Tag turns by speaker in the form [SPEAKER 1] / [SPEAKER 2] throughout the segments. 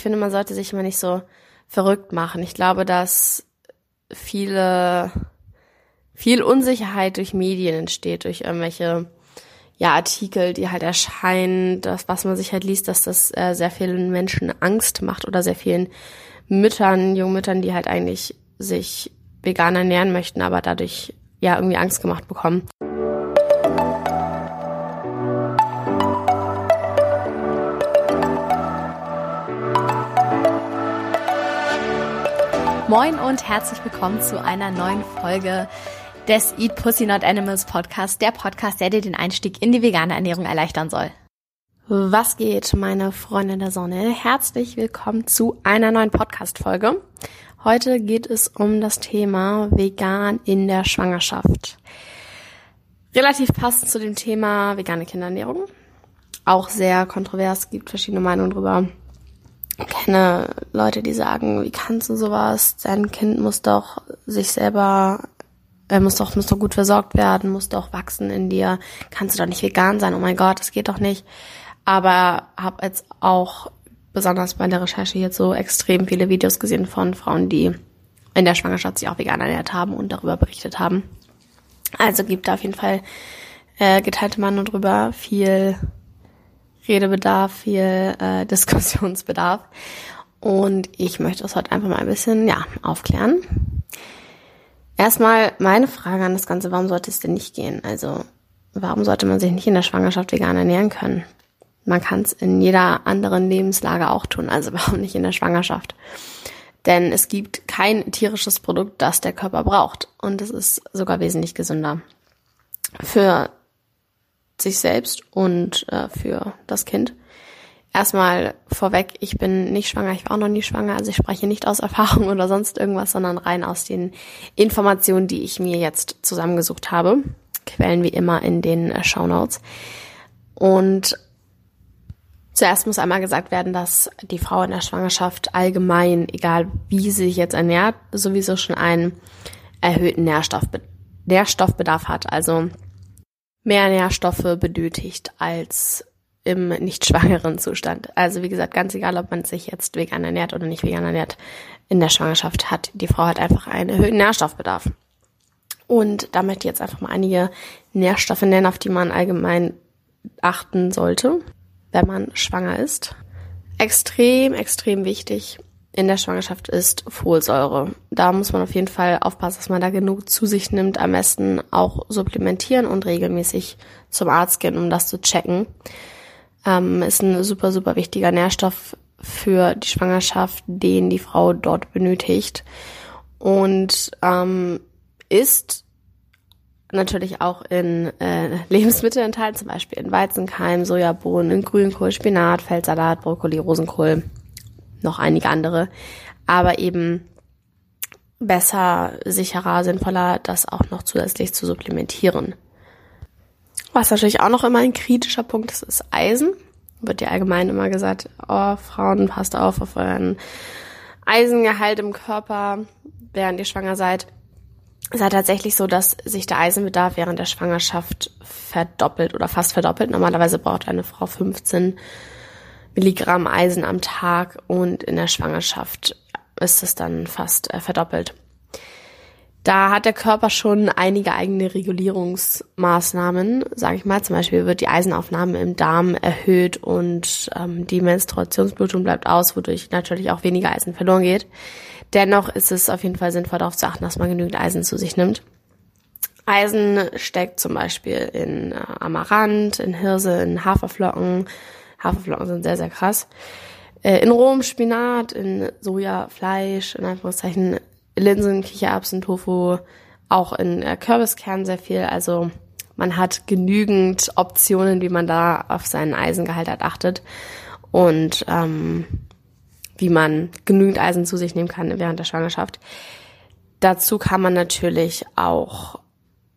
[SPEAKER 1] ich finde, man sollte sich immer nicht so verrückt machen. Ich glaube, dass viele, viel Unsicherheit durch Medien entsteht, durch irgendwelche ja, Artikel, die halt erscheinen, das, was man sich halt liest, dass das äh, sehr vielen Menschen Angst macht oder sehr vielen Müttern, jungen Müttern, die halt eigentlich sich vegan ernähren möchten, aber dadurch ja irgendwie Angst gemacht bekommen.
[SPEAKER 2] Moin und herzlich willkommen zu einer neuen Folge des Eat Pussy Not Animals Podcast, der Podcast, der dir den Einstieg in die vegane Ernährung erleichtern soll.
[SPEAKER 1] Was geht, meine Freunde der Sonne? Herzlich willkommen zu einer neuen Podcast-Folge. Heute geht es um das Thema vegan in der Schwangerschaft. Relativ passend zu dem Thema vegane Kinderernährung. Auch sehr kontrovers, gibt verschiedene Meinungen drüber kenne Leute, die sagen, wie kannst du sowas? Dein Kind muss doch sich selber, er muss doch, muss doch gut versorgt werden, muss doch wachsen in dir. Kannst du doch nicht vegan sein? Oh mein Gott, das geht doch nicht. Aber habe jetzt auch besonders bei der Recherche jetzt so extrem viele Videos gesehen von Frauen, die in der Schwangerschaft sich auch vegan ernährt haben und darüber berichtet haben. Also gibt da auf jeden Fall äh, geteilte Meinung drüber, viel Redebedarf, viel äh, Diskussionsbedarf. Und ich möchte das heute einfach mal ein bisschen, ja, aufklären. Erstmal meine Frage an das Ganze, warum sollte es denn nicht gehen? Also, warum sollte man sich nicht in der Schwangerschaft vegan ernähren können? Man kann es in jeder anderen Lebenslage auch tun, also warum nicht in der Schwangerschaft? Denn es gibt kein tierisches Produkt, das der Körper braucht. Und es ist sogar wesentlich gesünder. Für sich selbst und äh, für das Kind. Erstmal vorweg, ich bin nicht schwanger, ich war auch noch nie schwanger, also ich spreche nicht aus Erfahrung oder sonst irgendwas, sondern rein aus den Informationen, die ich mir jetzt zusammengesucht habe. Quellen wie immer in den äh, Show Notes. Und zuerst muss einmal gesagt werden, dass die Frau in der Schwangerschaft allgemein, egal wie sie sich jetzt ernährt, sowieso schon einen erhöhten Nährstoffbe Nährstoffbedarf hat. Also mehr Nährstoffe benötigt als im nicht schwangeren Zustand. Also wie gesagt, ganz egal, ob man sich jetzt vegan ernährt oder nicht vegan ernährt, in der Schwangerschaft hat die Frau halt einfach einen erhöhten Nährstoffbedarf. Und da möchte ich jetzt einfach mal einige Nährstoffe nennen, auf die man allgemein achten sollte, wenn man schwanger ist. Extrem, extrem wichtig in der Schwangerschaft ist Folsäure. Da muss man auf jeden Fall aufpassen, dass man da genug zu sich nimmt. Am besten auch supplementieren und regelmäßig zum Arzt gehen, um das zu checken. Ähm, ist ein super, super wichtiger Nährstoff für die Schwangerschaft, den die Frau dort benötigt. Und ähm, ist natürlich auch in äh, Lebensmitteln enthalten, zum Beispiel in Weizenkeim, Sojabohnen, in Grünkohl, Spinat, Feldsalat, Brokkoli, Rosenkohl noch einige andere, aber eben besser, sicherer, sinnvoller, das auch noch zusätzlich zu supplementieren. Was natürlich auch noch immer ein kritischer Punkt ist, ist Eisen. Wird ja allgemein immer gesagt, oh, Frauen, passt auf auf euren Eisengehalt im Körper, während ihr schwanger seid. Es ist halt tatsächlich so, dass sich der Eisenbedarf während der Schwangerschaft verdoppelt oder fast verdoppelt. Normalerweise braucht eine Frau 15 Milligramm Eisen am Tag und in der Schwangerschaft ist es dann fast äh, verdoppelt. Da hat der Körper schon einige eigene Regulierungsmaßnahmen, sage ich mal. Zum Beispiel wird die Eisenaufnahme im Darm erhöht und ähm, die Menstruationsblutung bleibt aus, wodurch natürlich auch weniger Eisen verloren geht. Dennoch ist es auf jeden Fall sinnvoll darauf zu achten, dass man genügend Eisen zu sich nimmt. Eisen steckt zum Beispiel in äh, Amaranth, in Hirse, in Haferflocken, Haferflocken sind sehr, sehr krass. Äh, in rohem Spinat, in Soja, Fleisch, in Anführungszeichen Linsen, Kichererbsen, Tofu, auch in äh, Kürbiskern sehr viel. Also man hat genügend Optionen, wie man da auf seinen Eisengehalt halt achtet und ähm, wie man genügend Eisen zu sich nehmen kann während der Schwangerschaft. Dazu kann man natürlich auch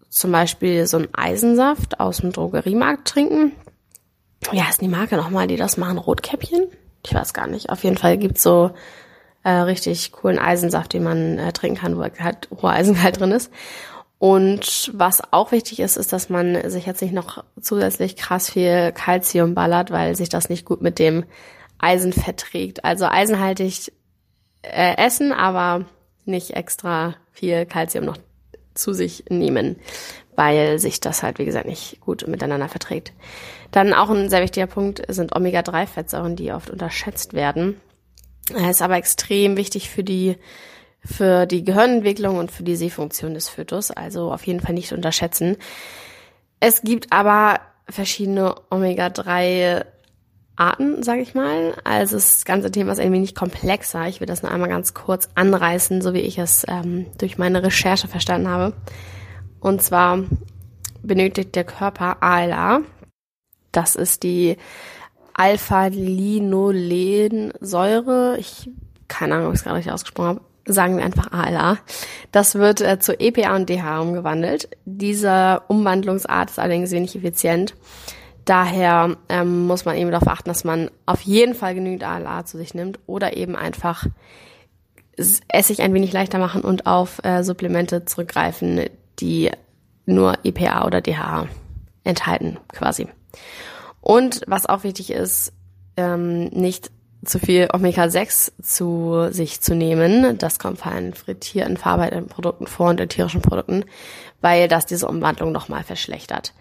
[SPEAKER 1] zum Beispiel so einen Eisensaft aus dem Drogeriemarkt trinken wie heißt die Marke nochmal, die das machen? Rotkäppchen? Ich weiß gar nicht. Auf jeden Fall gibt's so äh, richtig coolen Eisensaft, den man äh, trinken kann, wo halt hoher Eisengehalt drin ist. Und was auch wichtig ist, ist, dass man sich jetzt nicht noch zusätzlich krass viel Kalzium ballert, weil sich das nicht gut mit dem Eisen verträgt. Also eisenhaltig äh, essen, aber nicht extra viel Kalzium noch zu sich nehmen, weil sich das halt, wie gesagt, nicht gut miteinander verträgt. Dann auch ein sehr wichtiger Punkt sind Omega-3-Fettsäuren, die oft unterschätzt werden. Er ist aber extrem wichtig für die für die Gehirnentwicklung und für die Sehfunktion des Fötus, also auf jeden Fall nicht unterschätzen. Es gibt aber verschiedene Omega-3 Arten, sage ich mal. Also das ganze Thema ist ein wenig komplexer. Ich will das nur einmal ganz kurz anreißen, so wie ich es ähm, durch meine Recherche verstanden habe. Und zwar benötigt der Körper ALA. Das ist die Alpha-Linolensäure. Ich keine Ahnung, ob ich es gerade richtig ausgesprochen habe. Sagen wir einfach ALA. Das wird äh, zu EPA und DHA umgewandelt. Diese Umwandlungsart ist allerdings wenig effizient. Daher ähm, muss man eben darauf achten, dass man auf jeden Fall genügend ALA zu sich nimmt oder eben einfach Essig ein wenig leichter machen und auf äh, Supplemente zurückgreifen, die nur EPA oder DHA enthalten quasi. Und was auch wichtig ist, ähm, nicht zu viel Omega-6 zu sich zu nehmen. Das kommt vor allem in frittierten, verarbeiteten Produkten vor und in tierischen Produkten, weil das diese Umwandlung nochmal verschlechtert.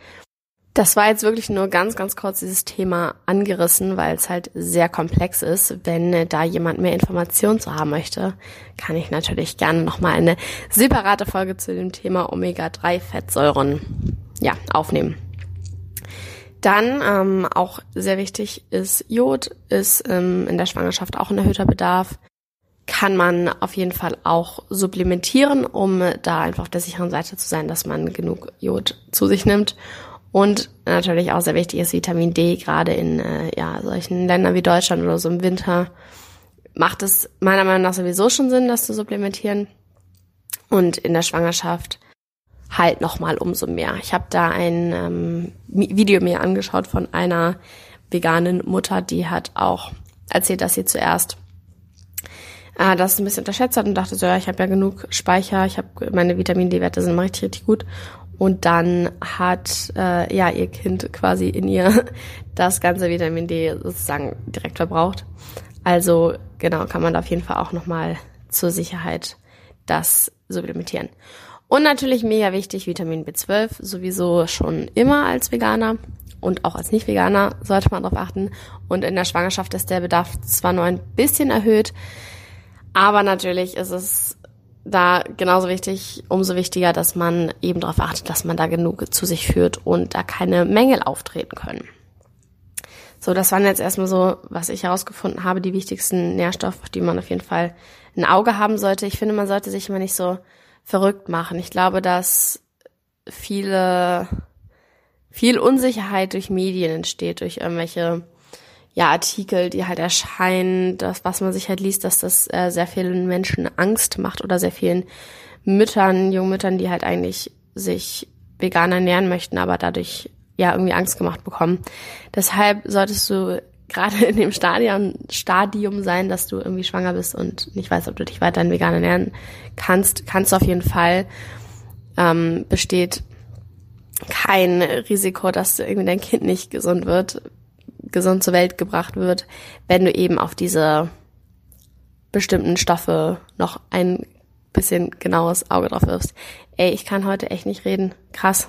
[SPEAKER 1] Das war jetzt wirklich nur ganz, ganz kurz dieses Thema angerissen, weil es halt sehr komplex ist. Wenn da jemand mehr Informationen zu haben möchte, kann ich natürlich gerne nochmal eine separate Folge zu dem Thema Omega-3-Fettsäuren ja, aufnehmen. Dann ähm, auch sehr wichtig ist Jod, ist ähm, in der Schwangerschaft auch ein erhöhter Bedarf. Kann man auf jeden Fall auch supplementieren, um da einfach auf der sicheren Seite zu sein, dass man genug Jod zu sich nimmt. Und natürlich auch sehr wichtig ist Vitamin D, gerade in äh, ja, solchen Ländern wie Deutschland oder so im Winter macht es meiner Meinung nach sowieso schon Sinn, das zu supplementieren. Und in der Schwangerschaft halt nochmal umso mehr. Ich habe da ein ähm, Video mir angeschaut von einer veganen Mutter, die hat auch erzählt, dass sie zuerst äh, das ein bisschen unterschätzt hat und dachte so, ja, ich habe ja genug Speicher, ich habe meine Vitamin D-Werte sind immer richtig, richtig gut und dann hat äh, ja ihr Kind quasi in ihr das ganze Vitamin D sozusagen direkt verbraucht. Also genau, kann man da auf jeden Fall auch nochmal zur Sicherheit das supplementieren. Und natürlich mega wichtig, Vitamin B12, sowieso schon immer als Veganer und auch als Nicht-Veganer sollte man darauf achten. Und in der Schwangerschaft ist der Bedarf zwar nur ein bisschen erhöht, aber natürlich ist es da genauso wichtig, umso wichtiger, dass man eben darauf achtet, dass man da genug zu sich führt und da keine Mängel auftreten können. So, das waren jetzt erstmal so, was ich herausgefunden habe, die wichtigsten Nährstoffe, die man auf jeden Fall ein Auge haben sollte. Ich finde, man sollte sich immer nicht so verrückt machen. Ich glaube, dass viele, viel Unsicherheit durch Medien entsteht, durch irgendwelche ja, Artikel, die halt erscheinen, das, was man sich halt liest, dass das äh, sehr vielen Menschen Angst macht oder sehr vielen Müttern, jungen Müttern, die halt eigentlich sich vegan ernähren möchten, aber dadurch ja irgendwie Angst gemacht bekommen. Deshalb solltest du gerade in dem Stadion, Stadium sein, dass du irgendwie schwanger bist und nicht weißt, ob du dich weiterhin vegan ernähren kannst, kannst du auf jeden Fall. Ähm, besteht kein Risiko, dass irgendwie dein Kind nicht gesund wird, gesund zur Welt gebracht wird, wenn du eben auf diese bestimmten Stoffe noch ein bisschen genaues Auge drauf wirfst. Ey, ich kann heute echt nicht reden. Krass.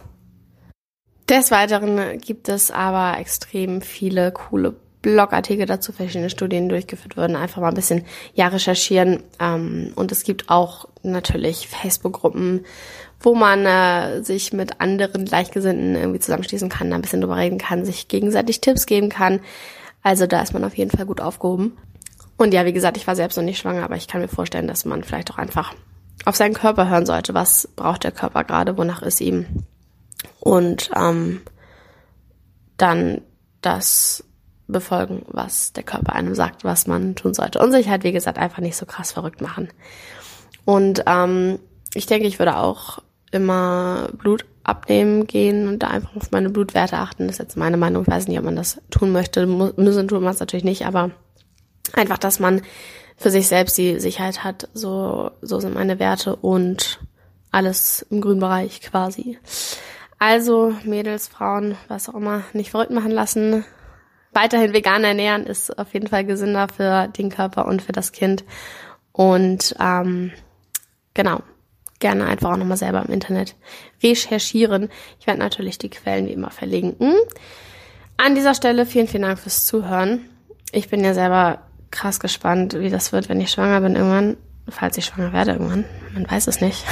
[SPEAKER 1] Des Weiteren gibt es aber extrem viele coole Blogartikel dazu, verschiedene Studien durchgeführt wurden, einfach mal ein bisschen ja recherchieren. Ähm, und es gibt auch natürlich Facebook-Gruppen, wo man äh, sich mit anderen Gleichgesinnten irgendwie zusammenschließen kann, ein bisschen drüber reden kann, sich gegenseitig Tipps geben kann. Also da ist man auf jeden Fall gut aufgehoben. Und ja, wie gesagt, ich war selbst noch nicht schwanger, aber ich kann mir vorstellen, dass man vielleicht auch einfach auf seinen Körper hören sollte. Was braucht der Körper gerade? Wonach ist ihm? Und ähm, dann das befolgen, was der Körper einem sagt, was man tun sollte. Und sich halt, wie gesagt, einfach nicht so krass verrückt machen. Und ähm, ich denke, ich würde auch immer Blut abnehmen gehen und da einfach auf meine Blutwerte achten. Das ist jetzt meine Meinung. Ich weiß nicht, ob man das tun möchte. Müssen tun man es natürlich nicht, aber einfach, dass man für sich selbst die Sicherheit hat. So, so sind meine Werte und alles im grünen Bereich quasi. Also Mädels, Frauen, was auch immer, nicht verrückt machen lassen. Weiterhin vegan ernähren ist auf jeden Fall gesünder für den Körper und für das Kind. Und ähm, genau, gerne einfach auch nochmal selber im Internet recherchieren. Ich werde natürlich die Quellen wie immer verlinken. An dieser Stelle vielen, vielen Dank fürs Zuhören. Ich bin ja selber krass gespannt, wie das wird, wenn ich schwanger bin irgendwann, falls ich schwanger werde irgendwann. Man weiß es nicht.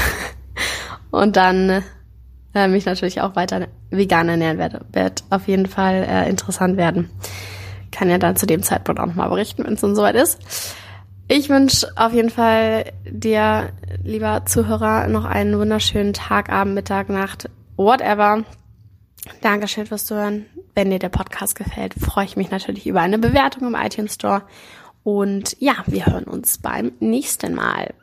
[SPEAKER 1] Und dann äh, mich natürlich auch weiter vegan ernähren werde. Wird auf jeden Fall äh, interessant werden. Kann ja dann zu dem Zeitpunkt auch nochmal berichten, wenn es dann soweit ist. Ich wünsche auf jeden Fall dir, lieber Zuhörer, noch einen wunderschönen Tag, Abend, Mittag, Nacht, whatever. Dankeschön fürs Zuhören. Wenn dir der Podcast gefällt, freue ich mich natürlich über eine Bewertung im iTunes Store. Und ja, wir hören uns beim nächsten Mal.